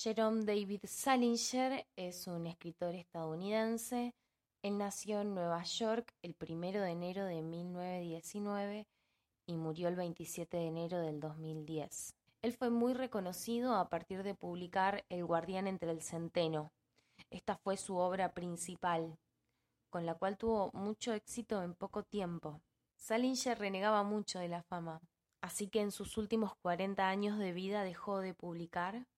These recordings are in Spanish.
Jerome David Salinger es un escritor estadounidense. Él nació en Nueva York el 1 de enero de 1919 y murió el 27 de enero del 2010. Él fue muy reconocido a partir de publicar El guardián entre el centeno. Esta fue su obra principal, con la cual tuvo mucho éxito en poco tiempo. Salinger renegaba mucho de la fama, así que en sus últimos 40 años de vida dejó de publicar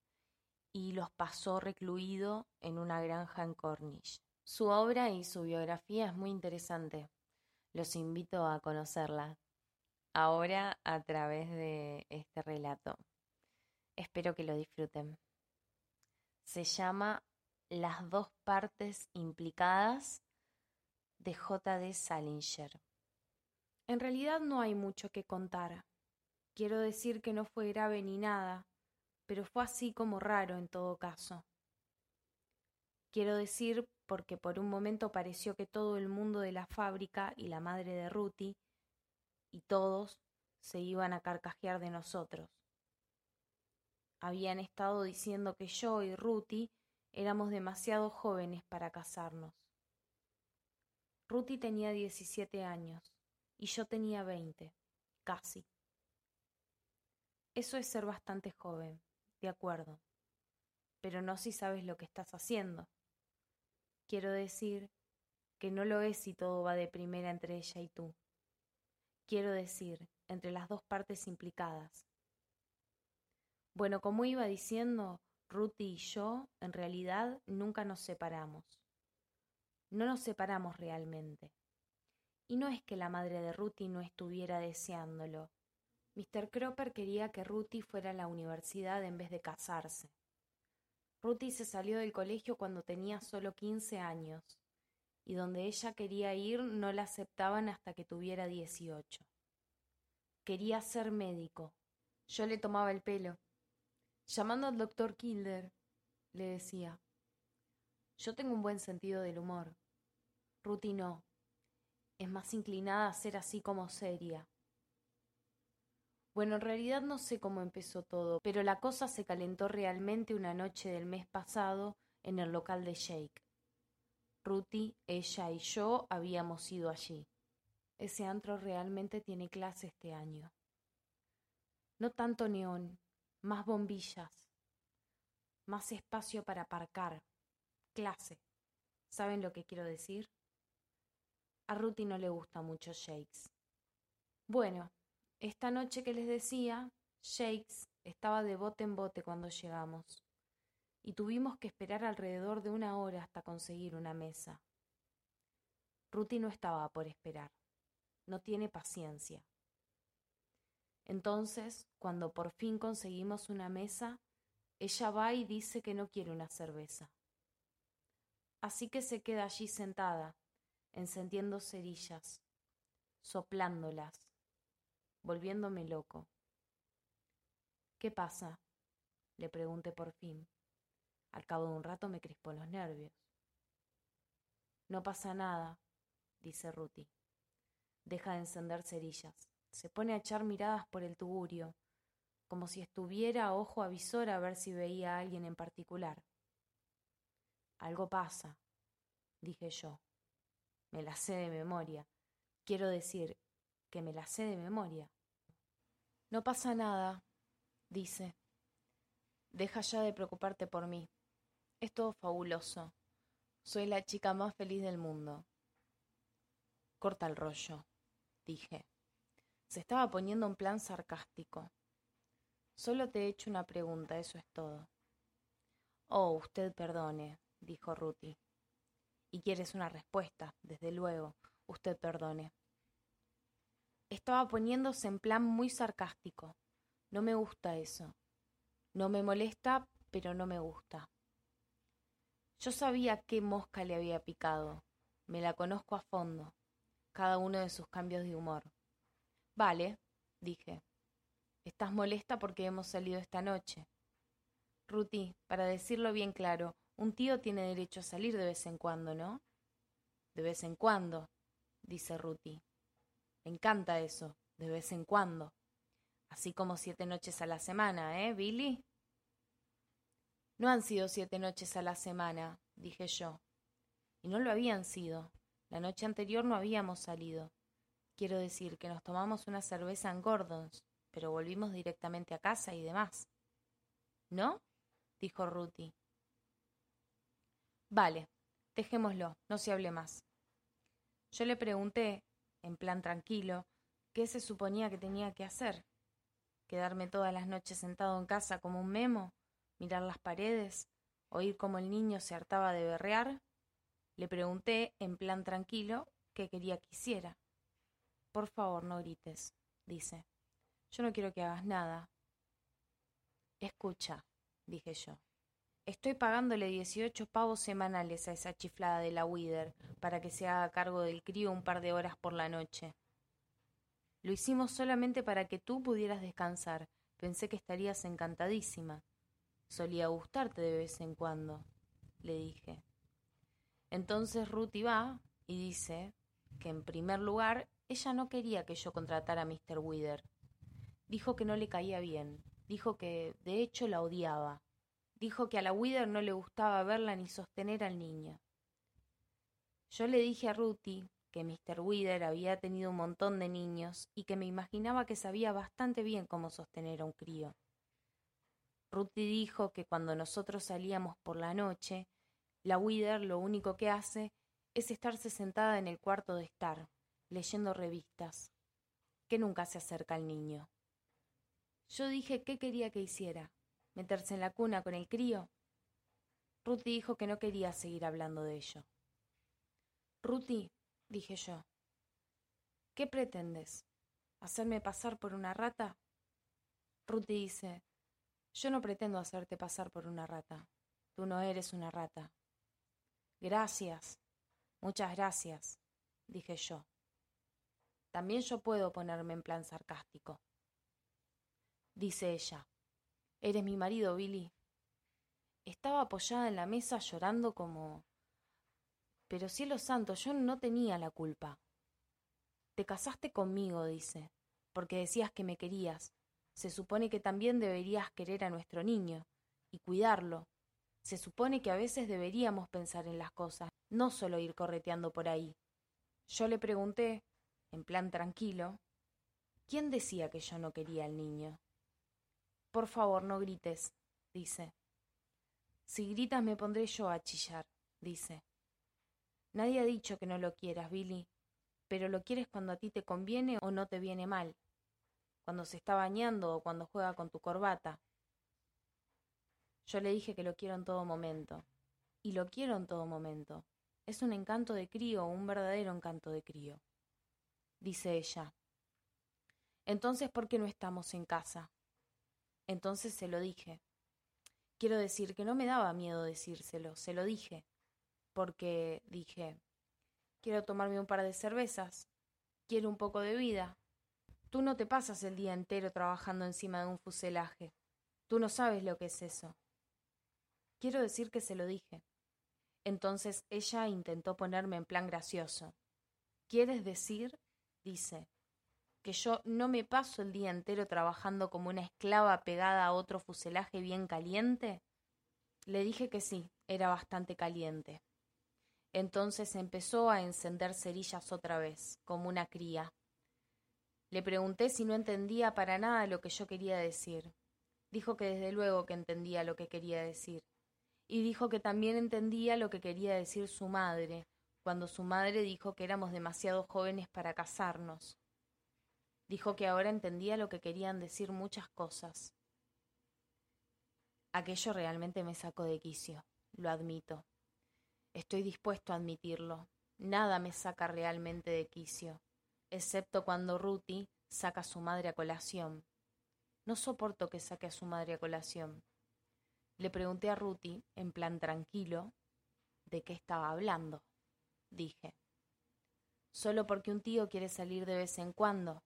y los pasó recluido en una granja en Cornish. Su obra y su biografía es muy interesante. Los invito a conocerla ahora a través de este relato. Espero que lo disfruten. Se llama Las dos partes implicadas de J.D. Salinger. En realidad no hay mucho que contar. Quiero decir que no fue grave ni nada, pero fue así como raro en todo caso. Quiero decir porque por un momento pareció que todo el mundo de la fábrica y la madre de Ruti y todos se iban a carcajear de nosotros. Habían estado diciendo que yo y Ruti éramos demasiado jóvenes para casarnos. Ruti tenía diecisiete años y yo tenía veinte, casi. Eso es ser bastante joven, de acuerdo, pero no si sabes lo que estás haciendo. Quiero decir que no lo es si todo va de primera entre ella y tú. Quiero decir, entre las dos partes implicadas. Bueno, como iba diciendo, Ruti y yo, en realidad, nunca nos separamos. No nos separamos realmente. Y no es que la madre de Ruti no estuviera deseándolo, Mr. Cropper quería que Ruthie fuera a la universidad en vez de casarse. Ruthie se salió del colegio cuando tenía solo quince años, y donde ella quería ir no la aceptaban hasta que tuviera dieciocho. Quería ser médico. Yo le tomaba el pelo. Llamando al doctor Kilder, le decía, yo tengo un buen sentido del humor. Ruthie no. Es más inclinada a ser así como seria. Bueno, en realidad no sé cómo empezó todo, pero la cosa se calentó realmente una noche del mes pasado en el local de Jake. Ruthie, ella y yo habíamos ido allí. Ese antro realmente tiene clase este año. No tanto neón, más bombillas, más espacio para aparcar, clase. ¿Saben lo que quiero decir? A Ruthie no le gusta mucho Shakes. Bueno, esta noche que les decía, Shakes estaba de bote en bote cuando llegamos, y tuvimos que esperar alrededor de una hora hasta conseguir una mesa. Ruti no estaba por esperar, no tiene paciencia. Entonces, cuando por fin conseguimos una mesa, ella va y dice que no quiere una cerveza. Así que se queda allí sentada, encendiendo cerillas, soplándolas, volviéndome loco. ¿Qué pasa? le pregunté por fin. Al cabo de un rato me crispó los nervios. No pasa nada, dice Ruti. Deja de encender cerillas. Se pone a echar miradas por el tuburio, como si estuviera ojo avisor a ver si veía a alguien en particular. Algo pasa, dije yo. Me la sé de memoria. Quiero decir, que me la sé de memoria. No pasa nada, dice. Deja ya de preocuparte por mí. Es todo fabuloso. Soy la chica más feliz del mundo. Corta el rollo, dije. Se estaba poniendo un plan sarcástico. Solo te he hecho una pregunta, eso es todo. Oh, usted perdone, dijo Ruti. Y quieres una respuesta, desde luego. Usted perdone. Estaba poniéndose en plan muy sarcástico. No me gusta eso. No me molesta, pero no me gusta. Yo sabía qué mosca le había picado. Me la conozco a fondo, cada uno de sus cambios de humor. Vale, dije. Estás molesta porque hemos salido esta noche. Ruti, para decirlo bien claro, un tío tiene derecho a salir de vez en cuando, ¿no? De vez en cuando, dice Ruti. Me encanta eso, de vez en cuando. Así como siete noches a la semana, ¿eh, Billy? No han sido siete noches a la semana, dije yo. Y no lo habían sido. La noche anterior no habíamos salido. Quiero decir que nos tomamos una cerveza en Gordons, pero volvimos directamente a casa y demás. ¿No? dijo Ruthie. Vale, dejémoslo, no se hable más. Yo le pregunté, en plan tranquilo, qué se suponía que tenía que hacer. ¿Quedarme todas las noches sentado en casa como un memo? ¿Mirar las paredes? ¿Oír cómo el niño se hartaba de berrear? Le pregunté, en plan tranquilo, qué quería que hiciera. Por favor, no grites, dice. Yo no quiero que hagas nada. Escucha, dije yo. Estoy pagándole dieciocho pavos semanales a esa chiflada de la Wither para que se haga cargo del crío un par de horas por la noche. Lo hicimos solamente para que tú pudieras descansar. Pensé que estarías encantadísima. Solía gustarte de vez en cuando, le dije. Entonces Ruth va y dice que en primer lugar ella no quería que yo contratara a Mr. Wither. Dijo que no le caía bien. Dijo que de hecho la odiaba. Dijo que a la Wither no le gustaba verla ni sostener al niño. Yo le dije a Ruthie que Mr. Wither había tenido un montón de niños y que me imaginaba que sabía bastante bien cómo sostener a un crío. Ruthie dijo que cuando nosotros salíamos por la noche, la Wither lo único que hace es estarse sentada en el cuarto de estar, leyendo revistas, que nunca se acerca al niño. Yo dije qué quería que hiciera, meterse en la cuna con el crío. Ruthie dijo que no quería seguir hablando de ello. Ruthie, dije yo. ¿Qué pretendes? ¿Hacerme pasar por una rata? Ruthie dice, yo no pretendo hacerte pasar por una rata. Tú no eres una rata. Gracias, muchas gracias, dije yo. También yo puedo ponerme en plan sarcástico. Dice ella, eres mi marido, Billy. Estaba apoyada en la mesa llorando como pero cielo santo, yo no tenía la culpa. Te casaste conmigo, dice, porque decías que me querías. Se supone que también deberías querer a nuestro niño y cuidarlo. Se supone que a veces deberíamos pensar en las cosas, no solo ir correteando por ahí. Yo le pregunté, en plan tranquilo, ¿quién decía que yo no quería al niño? Por favor, no grites, dice. Si gritas me pondré yo a chillar, dice. Nadie ha dicho que no lo quieras, Billy, pero lo quieres cuando a ti te conviene o no te viene mal, cuando se está bañando o cuando juega con tu corbata. Yo le dije que lo quiero en todo momento, y lo quiero en todo momento. Es un encanto de crío, un verdadero encanto de crío. Dice ella. Entonces, ¿por qué no estamos en casa? Entonces se lo dije. Quiero decir que no me daba miedo decírselo, se lo dije porque dije, quiero tomarme un par de cervezas, quiero un poco de vida. Tú no te pasas el día entero trabajando encima de un fuselaje. Tú no sabes lo que es eso. Quiero decir que se lo dije. Entonces ella intentó ponerme en plan gracioso. ¿Quieres decir? dice, que yo no me paso el día entero trabajando como una esclava pegada a otro fuselaje bien caliente? Le dije que sí, era bastante caliente. Entonces empezó a encender cerillas otra vez, como una cría. Le pregunté si no entendía para nada lo que yo quería decir. Dijo que desde luego que entendía lo que quería decir. Y dijo que también entendía lo que quería decir su madre, cuando su madre dijo que éramos demasiado jóvenes para casarnos. Dijo que ahora entendía lo que querían decir muchas cosas. Aquello realmente me sacó de quicio, lo admito. Estoy dispuesto a admitirlo. Nada me saca realmente de quicio, excepto cuando Ruti saca a su madre a colación. No soporto que saque a su madre a colación. Le pregunté a Ruti, en plan tranquilo, de qué estaba hablando. Dije, solo porque un tío quiere salir de vez en cuando.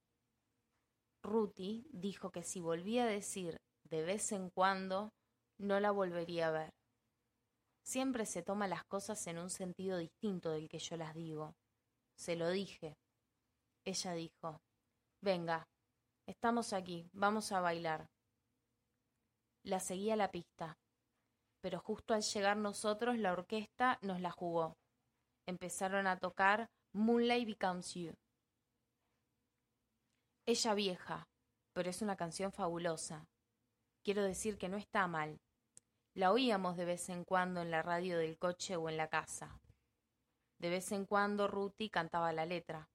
Ruti dijo que si volvía a decir de vez en cuando, no la volvería a ver. Siempre se toma las cosas en un sentido distinto del que yo las digo. Se lo dije. Ella dijo, Venga, estamos aquí, vamos a bailar. La seguí a la pista. pero justo al llegar nosotros la orquesta nos la jugó. Empezaron a tocar Moonlight Becomes You. Ella vieja, pero es una canción fabulosa. Quiero decir que no está mal. La oíamos de vez en cuando en la radio del coche o en la casa. De vez en cuando Ruthie cantaba la letra,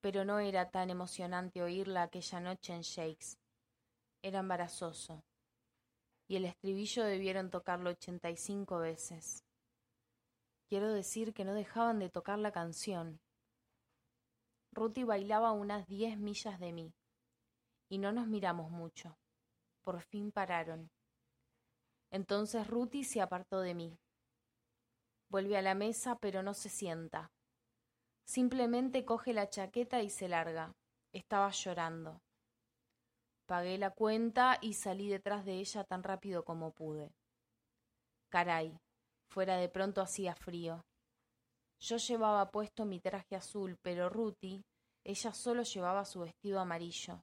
pero no era tan emocionante oírla aquella noche en Shakes. Era embarazoso. Y el estribillo debieron tocarlo ochenta y cinco veces. Quiero decir que no dejaban de tocar la canción. Ruthie bailaba unas diez millas de mí, y no nos miramos mucho. Por fin pararon. Entonces Ruthie se apartó de mí. Vuelve a la mesa, pero no se sienta. Simplemente coge la chaqueta y se larga. Estaba llorando. Pagué la cuenta y salí detrás de ella tan rápido como pude. Caray, fuera de pronto hacía frío. Yo llevaba puesto mi traje azul, pero Ruthie, ella solo llevaba su vestido amarillo.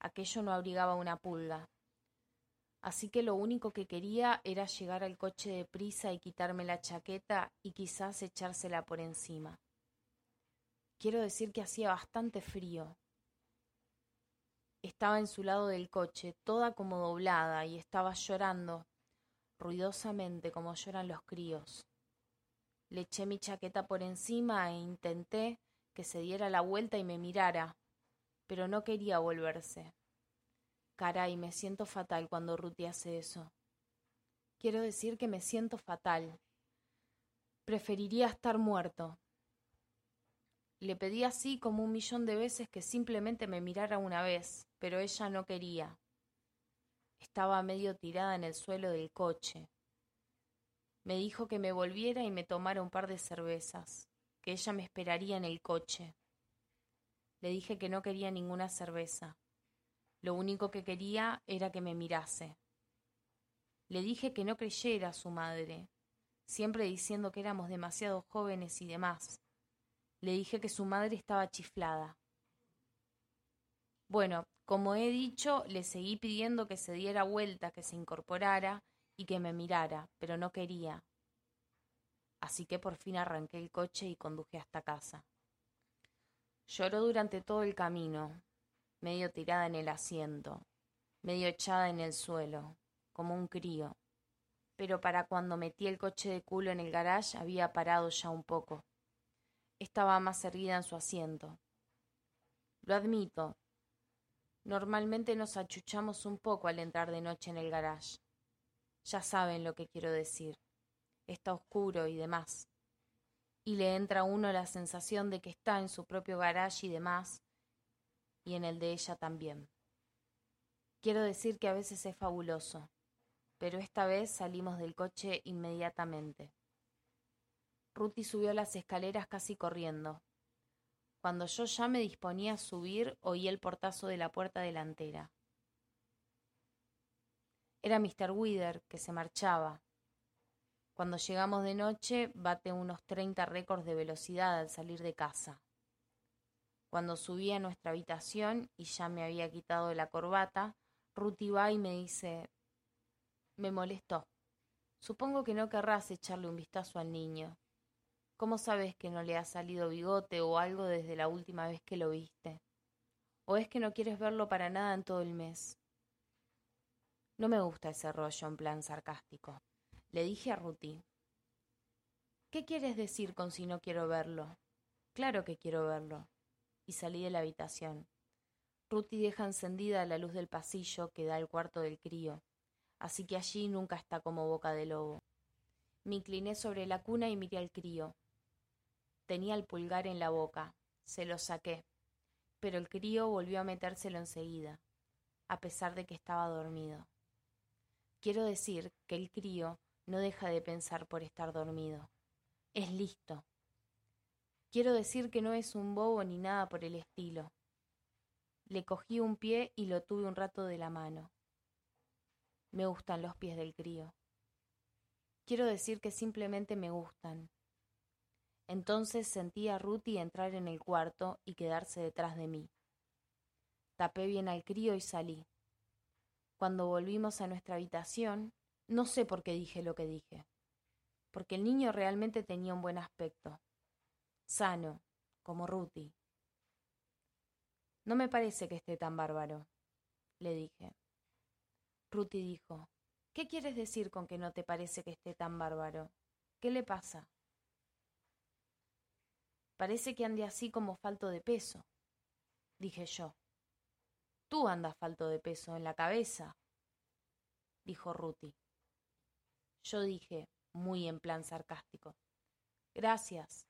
Aquello no abrigaba una pulga. Así que lo único que quería era llegar al coche de prisa y quitarme la chaqueta y quizás echársela por encima. Quiero decir que hacía bastante frío. Estaba en su lado del coche, toda como doblada, y estaba llorando, ruidosamente como lloran los críos. Le eché mi chaqueta por encima e intenté que se diera la vuelta y me mirara, pero no quería volverse. Caray, me siento fatal cuando Ruti hace eso. Quiero decir que me siento fatal. Preferiría estar muerto. Le pedí así como un millón de veces que simplemente me mirara una vez, pero ella no quería. Estaba medio tirada en el suelo del coche. Me dijo que me volviera y me tomara un par de cervezas, que ella me esperaría en el coche. Le dije que no quería ninguna cerveza. Lo único que quería era que me mirase. Le dije que no creyera a su madre, siempre diciendo que éramos demasiado jóvenes y demás. Le dije que su madre estaba chiflada. Bueno, como he dicho, le seguí pidiendo que se diera vuelta, que se incorporara y que me mirara, pero no quería. Así que por fin arranqué el coche y conduje hasta casa. Lloró durante todo el camino, medio tirada en el asiento, medio echada en el suelo, como un crío. Pero para cuando metí el coche de culo en el garage había parado ya un poco. Estaba más erguida en su asiento. Lo admito. Normalmente nos achuchamos un poco al entrar de noche en el garage. Ya saben lo que quiero decir. Está oscuro y demás. Y le entra a uno la sensación de que está en su propio garage y demás, y en el de ella también. Quiero decir que a veces es fabuloso, pero esta vez salimos del coche inmediatamente. Ruti subió las escaleras casi corriendo. Cuando yo ya me disponía a subir, oí el portazo de la puerta delantera. Era Mr. Wither, que se marchaba. Cuando llegamos de noche, bate unos treinta récords de velocidad al salir de casa. Cuando subí a nuestra habitación y ya me había quitado la corbata, Ruti va y me dice, me molestó. Supongo que no querrás echarle un vistazo al niño. ¿Cómo sabes que no le ha salido bigote o algo desde la última vez que lo viste? ¿O es que no quieres verlo para nada en todo el mes? No me gusta ese rollo en plan sarcástico. Le dije a Ruti. ¿Qué quieres decir con si no quiero verlo? Claro que quiero verlo y salí de la habitación. Ruti deja encendida la luz del pasillo que da al cuarto del crío, así que allí nunca está como boca de lobo. Me incliné sobre la cuna y miré al crío. Tenía el pulgar en la boca. Se lo saqué. Pero el crío volvió a metérselo enseguida, a pesar de que estaba dormido. Quiero decir que el crío no deja de pensar por estar dormido. Es listo. Quiero decir que no es un bobo ni nada por el estilo. Le cogí un pie y lo tuve un rato de la mano. Me gustan los pies del crío. Quiero decir que simplemente me gustan. Entonces sentí a Ruti entrar en el cuarto y quedarse detrás de mí. Tapé bien al crío y salí. Cuando volvimos a nuestra habitación, No sé por qué dije lo que dije, porque el niño realmente tenía un buen aspecto, sano, como Ruti. No me parece que esté tan bárbaro, le dije. Ruti dijo, ¿qué quieres decir con que no te parece que esté tan bárbaro? ¿Qué le pasa? Parece que ande así como falto de peso, dije yo. Tú andas falto de peso en la cabeza, dijo Ruti. Yo dije, muy en plan sarcástico, gracias,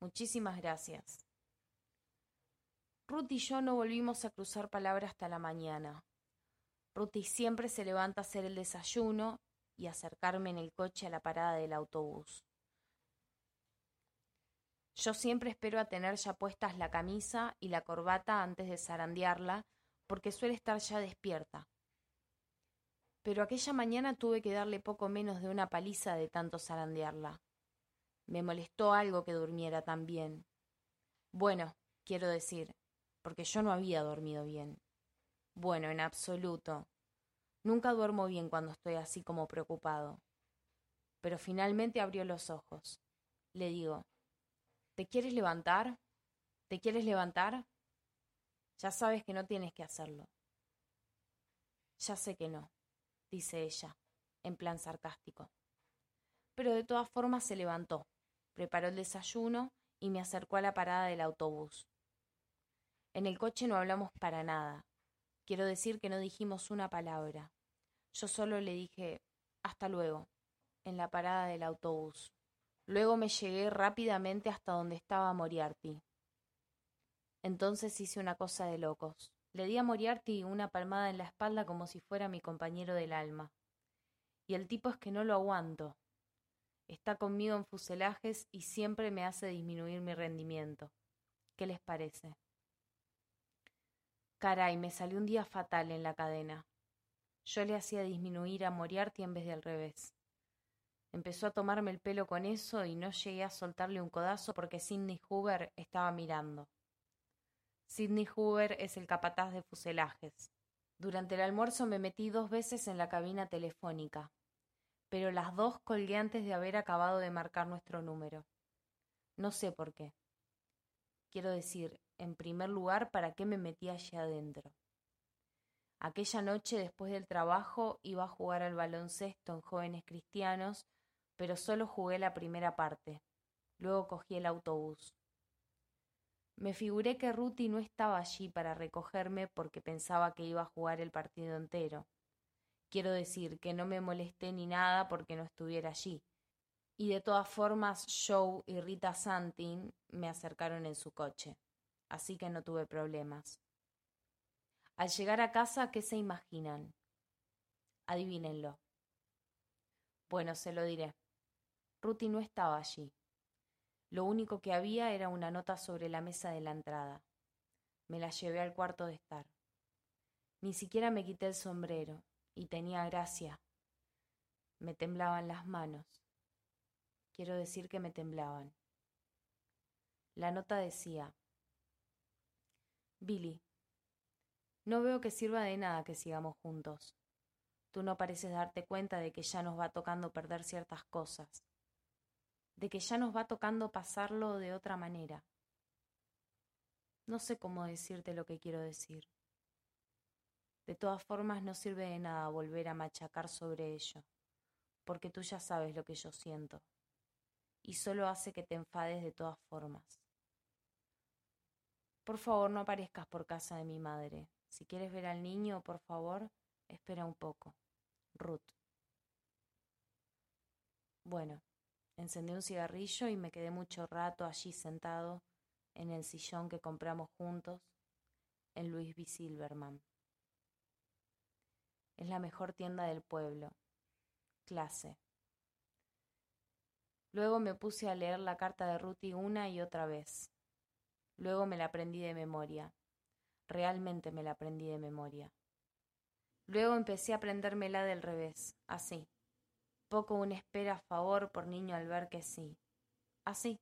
muchísimas gracias. Ruth y yo no volvimos a cruzar palabras hasta la mañana. Ruth siempre se levanta a hacer el desayuno y acercarme en el coche a la parada del autobús. Yo siempre espero a tener ya puestas la camisa y la corbata antes de zarandearla, porque suele estar ya despierta. Pero aquella mañana tuve que darle poco menos de una paliza de tanto zarandearla. Me molestó algo que durmiera tan bien. Bueno, quiero decir, porque yo no había dormido bien. Bueno, en absoluto. Nunca duermo bien cuando estoy así como preocupado. Pero finalmente abrió los ojos. Le digo, ¿te quieres levantar? ¿Te quieres levantar? Ya sabes que no tienes que hacerlo. Ya sé que no, dice ella, en plan sarcástico. Pero de todas formas se levantó, preparó el desayuno y me acercó a la parada del autobús. En el coche no hablamos para nada. Quiero decir que no dijimos una palabra. Yo solo le dije hasta luego en la parada del autobús. Luego me llegué rápidamente hasta donde estaba Moriarty. Entonces hice una cosa de locos. Le di a Moriarty una palmada en la espalda como si fuera mi compañero del alma. Y el tipo es que no lo aguanto. Está conmigo en fuselajes y siempre me hace disminuir mi rendimiento. ¿Qué les parece? Caray, me salió un día fatal en la cadena. Yo le hacía disminuir a Moriarty en vez de al revés. Empezó a tomarme el pelo con eso y no llegué a soltarle un codazo porque Sidney Hoover estaba mirando. Sidney Hoover es el capataz de fuselajes. Durante el almuerzo me metí dos veces en la cabina telefónica, pero las dos colgué antes de haber acabado de marcar nuestro número. No sé por qué. Quiero decir, en primer lugar, para qué me metí allí adentro. Aquella noche, después del trabajo, iba a jugar al baloncesto en jóvenes cristianos, pero solo jugué la primera parte. Luego cogí el autobús. Me figuré que Ruti no estaba allí para recogerme porque pensaba que iba a jugar el partido entero. Quiero decir que no me molesté ni nada porque no estuviera allí, y de todas formas Joe y Rita Santin me acercaron en su coche, así que no tuve problemas. Al llegar a casa, ¿qué se imaginan? Adivínenlo. Bueno, se lo diré. Ruti no estaba allí. Lo único que había era una nota sobre la mesa de la entrada. Me la llevé al cuarto de estar. Ni siquiera me quité el sombrero, y tenía gracia. Me temblaban las manos. Quiero decir que me temblaban. La nota decía, Billy, no veo que sirva de nada que sigamos juntos. Tú no pareces darte cuenta de que ya nos va tocando perder ciertas cosas, de que ya nos va tocando pasarlo de otra manera. No sé cómo decirte lo que quiero decir. De todas formas, no sirve de nada volver a machacar sobre ello, porque tú ya sabes lo que yo siento y solo hace que te enfades de todas formas. Por favor, no aparezcas por casa de mi madre. Si quieres ver al niño, por favor, espera un poco. Ruth. Bueno, encendí un cigarrillo y me quedé mucho rato allí sentado en el sillón que compramos juntos en Louis B. Silverman. Es la mejor tienda del pueblo. Clase. Luego me puse a leer la carta de Ruti una y otra vez. Luego me la aprendí de memoria. Realmente me la aprendí de memoria. Luego empecé a aprendérmela del revés, así. Poco una espera a favor por niño al ver que sí. Así.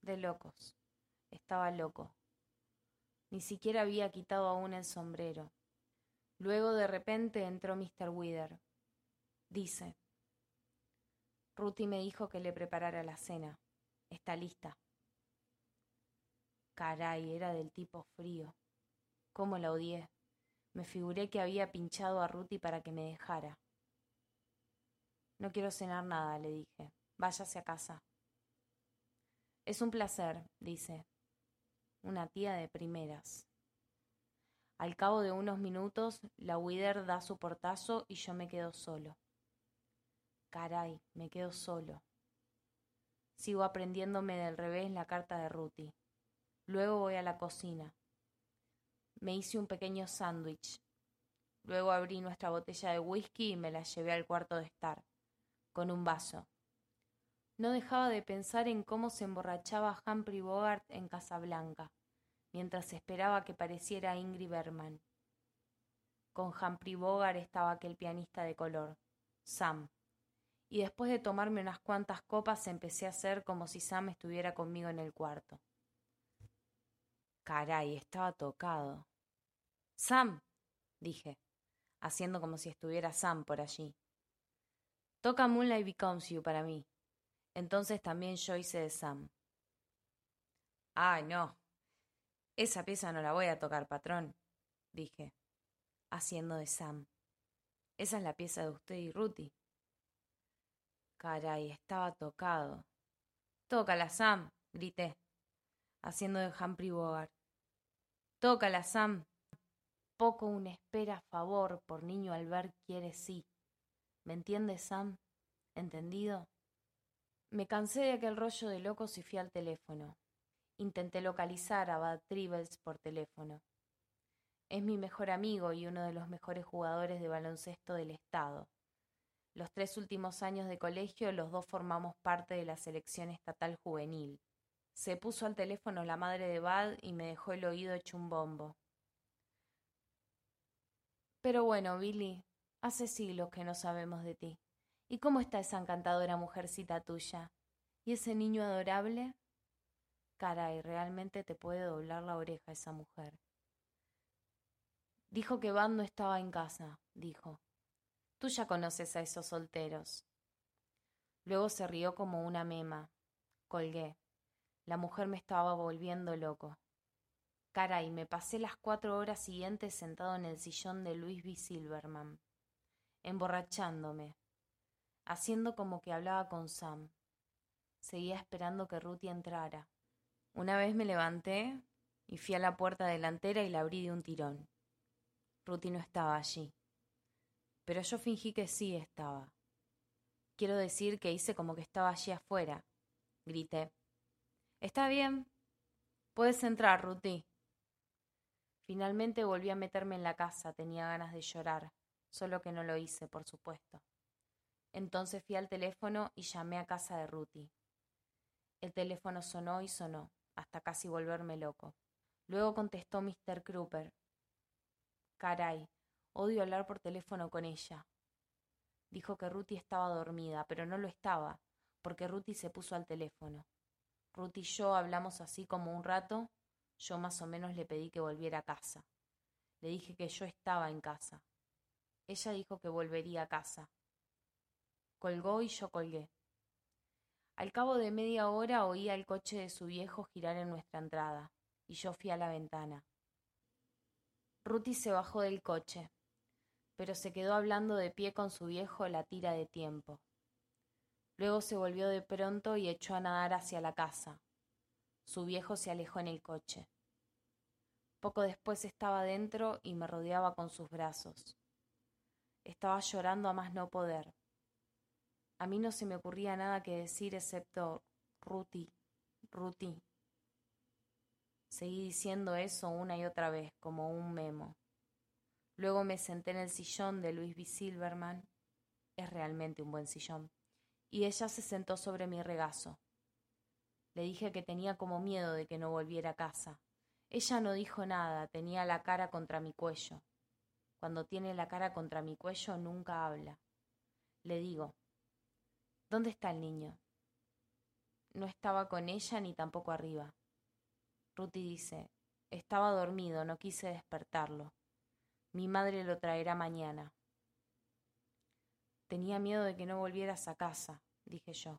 De locos. Estaba loco. Ni siquiera había quitado aún el sombrero. Luego de repente entró Mr. Wither. Dice, Ruti me dijo que le preparara la cena. Está lista. Caray, era del tipo frío. ¿Cómo la odié? Me figuré que había pinchado a Ruti para que me dejara. No quiero cenar nada, le dije. Váyase a casa. Es un placer, dice. Una tía de primeras. Al cabo de unos minutos, la Wider da su portazo y yo me quedo solo. Caray, me quedo solo. Sigo aprendiéndome del revés la carta de Ruti. Luego voy a la cocina. Me hice un pequeño sándwich. Luego abrí nuestra botella de whisky y me la llevé al cuarto de estar, con un vaso. No dejaba de pensar en cómo se emborrachaba Humphrey Bogart en Casablanca, mientras esperaba que pareciera Ingrid Bergman. Con Humphrey Bogart estaba aquel pianista de color, Sam. Y después de tomarme unas cuantas copas empecé a hacer como si Sam estuviera conmigo en el cuarto. Caray, estaba tocado. Sam, dije, haciendo como si estuviera Sam por allí. Toca Moonlight Becomes You para mí. Entonces también yo hice de Sam. Ah, no. Esa pieza no la voy a tocar, patrón, dije, haciendo de Sam. Esa es la pieza de usted y Ruti. Caray, estaba tocado. Tócala, Sam, grité, haciendo de Humphrey Bogart. Tócala, Sam. Poco una espera favor por niño al ver quiere sí. ¿Me entiendes, Sam? ¿Entendido? Me cansé de aquel rollo de locos y fui al teléfono. Intenté localizar a Bad Tribbles por teléfono. Es mi mejor amigo y uno de los mejores jugadores de baloncesto del estado. Los tres últimos años de colegio los dos formamos parte de la selección estatal juvenil. Se puso al teléfono la madre de Bad y me dejó el oído hecho un bombo. Pero bueno, Billy, hace siglos que no sabemos de ti. ¿Y cómo está esa encantadora mujercita tuya? ¿Y ese niño adorable? Caray, realmente te puede doblar la oreja esa mujer. Dijo que Van no estaba en casa, dijo. Tú ya conoces a esos solteros. Luego se rió como una mema. Colgué. La mujer me estaba volviendo loco. Caray, me pasé las cuatro horas siguientes sentado en el sillón de Luis B. Silverman, emborrachándome, haciendo como que hablaba con Sam. Seguía esperando que Ruthie entrara. Una vez me levanté y fui a la puerta delantera y la abrí de un tirón. Ruthie no estaba allí. Pero yo fingí que sí estaba. Quiero decir que hice como que estaba allí afuera. Grité. Está bien. Puedes entrar, Ruthie. Finalmente volví a meterme en la casa. Tenía ganas de llorar, solo que no lo hice, por supuesto. Entonces fui al teléfono y llamé a casa de Ruthie. El teléfono sonó y sonó, hasta casi volverme loco. Luego contestó Mr. Crooper. Caray, odio hablar por teléfono con ella. Dijo que Ruthie estaba dormida, pero no lo estaba, porque Ruthie se puso al teléfono. Ruthie y yo hablamos así como un rato. Yo más o menos le pedí que volviera a casa. Le dije que yo estaba en casa. Ella dijo que volvería a casa. Colgó y yo colgué. Al cabo de media hora oía el coche de su viejo girar en nuestra entrada, y yo fui a la ventana. Ruti se bajó del coche, pero se quedó hablando de pie con su viejo la tira de tiempo. Luego se volvió de pronto y echó a nadar hacia la casa. Su viejo se alejó en el coche. Poco después estaba dentro y me rodeaba con sus brazos. Estaba llorando a más no poder. A mí no se me ocurría nada que decir excepto Ruti, Ruti. Seguí diciendo eso una y otra vez, como un memo. Luego me senté en el sillón de Luis B. Silverman. Es realmente un buen sillón. Y ella se sentó sobre mi regazo. Le dije que tenía como miedo de que no volviera a casa. Ella no dijo nada, tenía la cara contra mi cuello. Cuando tiene la cara contra mi cuello nunca habla. Le digo, ¿Dónde está el niño? No estaba con ella ni tampoco arriba. Ruti dice, estaba dormido, no quise despertarlo. Mi madre lo traerá mañana. Tenía miedo de que no volvieras a casa, dije yo.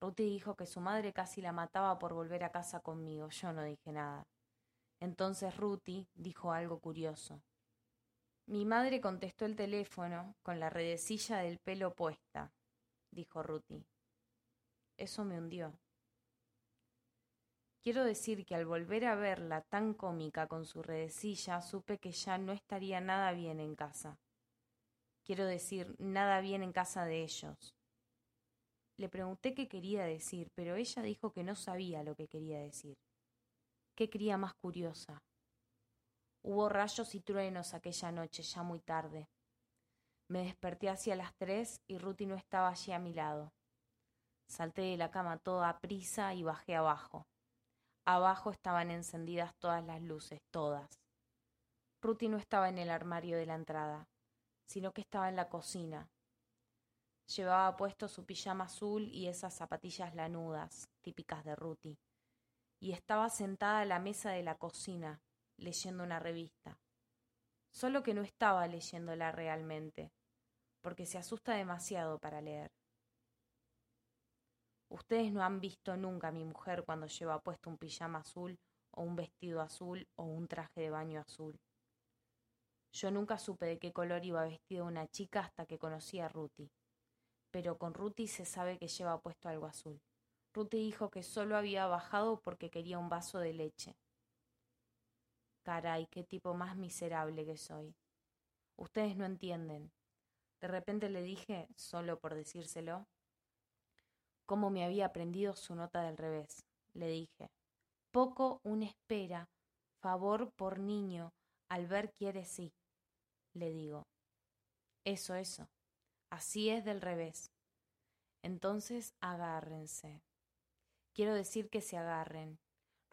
Ruti dijo que su madre casi la mataba por volver a casa conmigo. Yo no dije nada. Entonces Ruti dijo algo curioso. Mi madre contestó el teléfono con la redecilla del pelo puesta, dijo Ruti. Eso me hundió. Quiero decir que al volver a verla tan cómica con su redecilla, supe que ya no estaría nada bien en casa. Quiero decir, nada bien en casa de ellos. Le pregunté qué quería decir, pero ella dijo que no sabía lo que quería decir. Qué cría más curiosa. Hubo rayos y truenos aquella noche, ya muy tarde. Me desperté hacia las tres y Ruti no estaba allí a mi lado. Salté de la cama toda a prisa y bajé abajo. Abajo estaban encendidas todas las luces, todas. Ruti no estaba en el armario de la entrada, sino que estaba en la cocina, Llevaba puesto su pijama azul y esas zapatillas lanudas, típicas de Ruti, y estaba sentada a la mesa de la cocina, leyendo una revista. Solo que no estaba leyéndola realmente, porque se asusta demasiado para leer. Ustedes no han visto nunca a mi mujer cuando lleva puesto un pijama azul o un vestido azul o un traje de baño azul. Yo nunca supe de qué color iba vestida una chica hasta que conocí a Ruti pero con Ruti se sabe que lleva puesto algo azul. Ruti dijo que solo había bajado porque quería un vaso de leche. Caray, qué tipo más miserable que soy. Ustedes no entienden. De repente le dije, solo por decírselo, cómo me había aprendido su nota del revés. Le dije, poco una espera, favor por niño, al ver quiere sí. Le digo, eso, eso. Así es del revés. Entonces agárrense. Quiero decir que se agarren.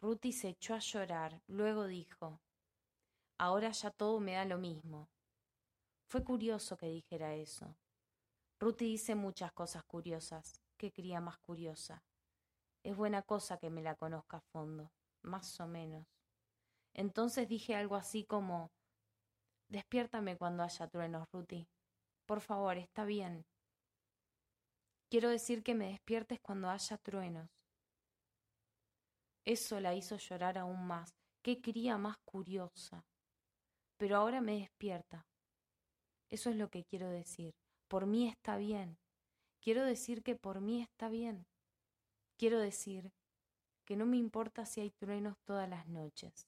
Ruti se echó a llorar, luego dijo, Ahora ya todo me da lo mismo. Fue curioso que dijera eso. Ruti dice muchas cosas curiosas. ¿Qué cría más curiosa? Es buena cosa que me la conozca a fondo, más o menos. Entonces dije algo así como Despiértame cuando haya truenos, Ruti. Por favor, está bien. Quiero decir que me despiertes cuando haya truenos. Eso la hizo llorar aún más. Qué cría más curiosa. Pero ahora me despierta. Eso es lo que quiero decir. Por mí está bien. Quiero decir que por mí está bien. Quiero decir que no me importa si hay truenos todas las noches.